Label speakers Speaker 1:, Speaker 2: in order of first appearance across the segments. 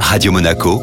Speaker 1: Radio Monaco,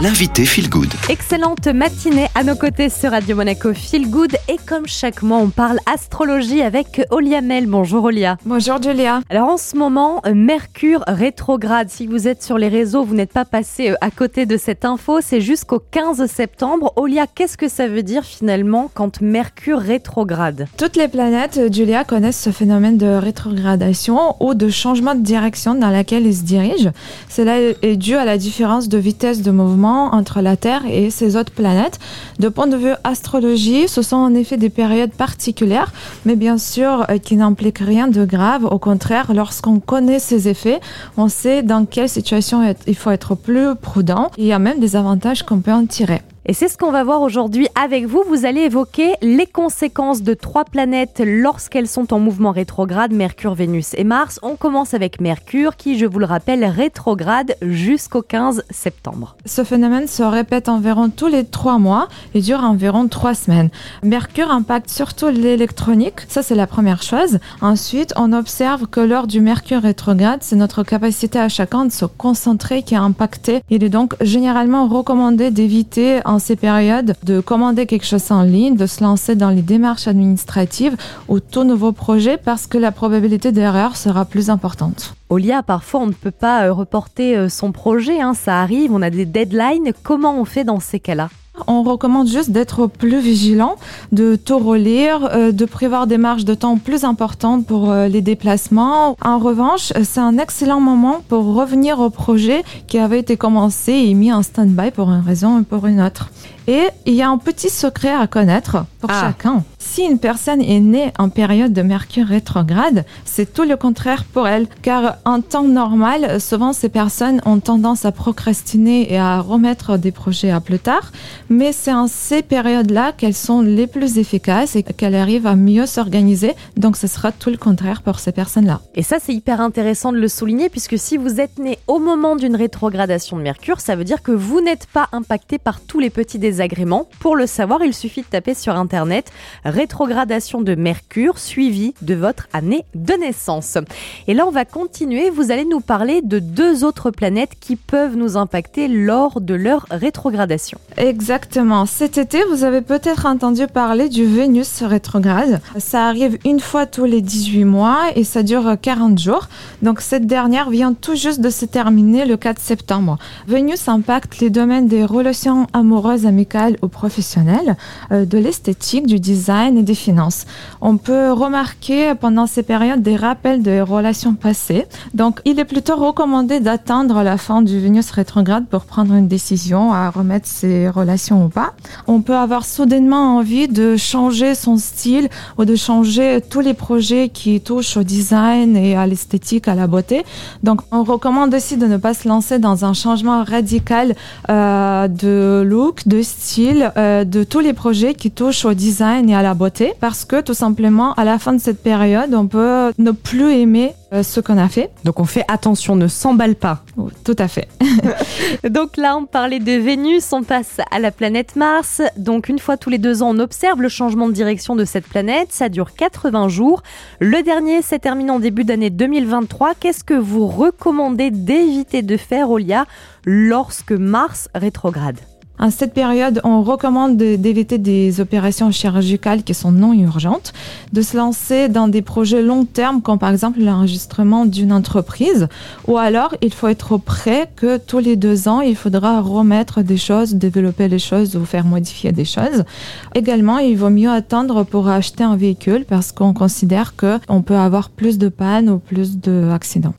Speaker 1: l'invité Feel Good.
Speaker 2: Excellente matinée à nos côtés sur Radio Monaco Feel Good et comme chaque mois on parle astrologie avec Olia Mel. Bonjour Olia.
Speaker 3: Bonjour Julia.
Speaker 2: Alors en ce moment, Mercure rétrograde. Si vous êtes sur les réseaux, vous n'êtes pas passé euh, à côté de cette info, c'est jusqu'au 15 septembre. Olia, qu'est-ce que ça veut dire finalement quand Mercure rétrograde?
Speaker 3: Toutes les planètes, euh, Julia, connaissent ce phénomène de rétrogradation ou de changement de direction dans laquelle ils se dirigent. Cela est dû à la différence de vitesse de mouvement entre la Terre et ses autres planètes. De point de vue astrologie, ce sont en effet des périodes particulières, mais bien sûr euh, qui n'impliquent rien de grave. Au contraire, lorsqu'on connaît ces effets, on sait dans quelle situation il faut être plus prudent. Il y a même des avantages qu'on peut en tirer.
Speaker 2: Et c'est ce qu'on va voir aujourd'hui avec vous. Vous allez évoquer les conséquences de trois planètes lorsqu'elles sont en mouvement rétrograde, Mercure, Vénus et Mars. On commence avec Mercure qui, je vous le rappelle, rétrograde jusqu'au 15 septembre.
Speaker 3: Ce phénomène se répète environ tous les trois mois et dure environ trois semaines. Mercure impacte surtout l'électronique, ça c'est la première chose. Ensuite, on observe que lors du Mercure rétrograde, c'est notre capacité à chacun de se concentrer qui est impactée. Il est donc généralement recommandé d'éviter ces périodes de commander quelque chose en ligne, de se lancer dans les démarches administratives ou tout nouveau projet parce que la probabilité d'erreur sera plus importante.
Speaker 2: Olia, parfois on ne peut pas euh, reporter euh, son projet, hein, ça arrive, on a des deadlines. Comment on fait dans ces cas-là?
Speaker 3: On recommande juste d'être plus vigilant, de tout relire, euh, de prévoir des marges de temps plus importantes pour euh, les déplacements. En revanche, c'est un excellent moment pour revenir au projet qui avait été commencé et mis en stand-by pour une raison ou pour une autre. Et il y a un petit secret à connaître pour ah. chacun. Si une personne est née en période de Mercure rétrograde, c'est tout le contraire pour elle, car en temps normal, souvent ces personnes ont tendance à procrastiner et à remettre des projets à plus tard, mais c'est en ces périodes-là qu'elles sont les plus efficaces et qu'elles arrivent à mieux s'organiser, donc ce sera tout le contraire pour ces personnes-là.
Speaker 2: Et ça, c'est hyper intéressant de le souligner, puisque si vous êtes né au moment d'une rétrogradation de Mercure, ça veut dire que vous n'êtes pas impacté par tous les petits Pour le savoir, il suffit de taper sur Internet rétrogradation de Mercure suivie de votre année de naissance. Et là, on va continuer. Vous allez nous parler de deux autres planètes qui peuvent nous impacter lors de leur rétrogradation.
Speaker 3: Exactement. Cet été, vous avez peut-être entendu parler du Vénus rétrograde. Ça arrive une fois tous les 18 mois et ça dure 40 jours. Donc cette dernière vient tout juste de se terminer le 4 septembre. Vénus impacte les domaines des relations amoureuses, amicales ou professionnelles, euh, de l'esthétique, du design, et des finances. On peut remarquer pendant ces périodes des rappels de relations passées. Donc, il est plutôt recommandé d'attendre la fin du Vénus rétrograde pour prendre une décision à remettre ses relations ou pas. On peut avoir soudainement envie de changer son style ou de changer tous les projets qui touchent au design et à l'esthétique, à la beauté. Donc, on recommande aussi de ne pas se lancer dans un changement radical euh, de look, de style, euh, de tous les projets qui touchent au design et à la beauté parce que tout simplement, à la fin de cette période, on peut ne plus aimer euh, ce qu'on a fait.
Speaker 2: Donc on fait attention, ne s'emballe pas.
Speaker 3: Oh, tout à fait.
Speaker 2: Donc là, on parlait de Vénus, on passe à la planète Mars. Donc une fois tous les deux ans, on observe le changement de direction de cette planète. Ça dure 80 jours. Le dernier s'est terminé en début d'année 2023. Qu'est-ce que vous recommandez d'éviter de faire, Olia, lorsque Mars rétrograde?
Speaker 3: En cette période, on recommande d'éviter des opérations chirurgicales qui sont non urgentes, de se lancer dans des projets long terme, comme par exemple l'enregistrement d'une entreprise, ou alors il faut être prêt que tous les deux ans, il faudra remettre des choses, développer les choses ou faire modifier des choses. Également, il vaut mieux attendre pour acheter un véhicule parce qu'on considère qu'on peut avoir plus de pannes ou plus d'accidents.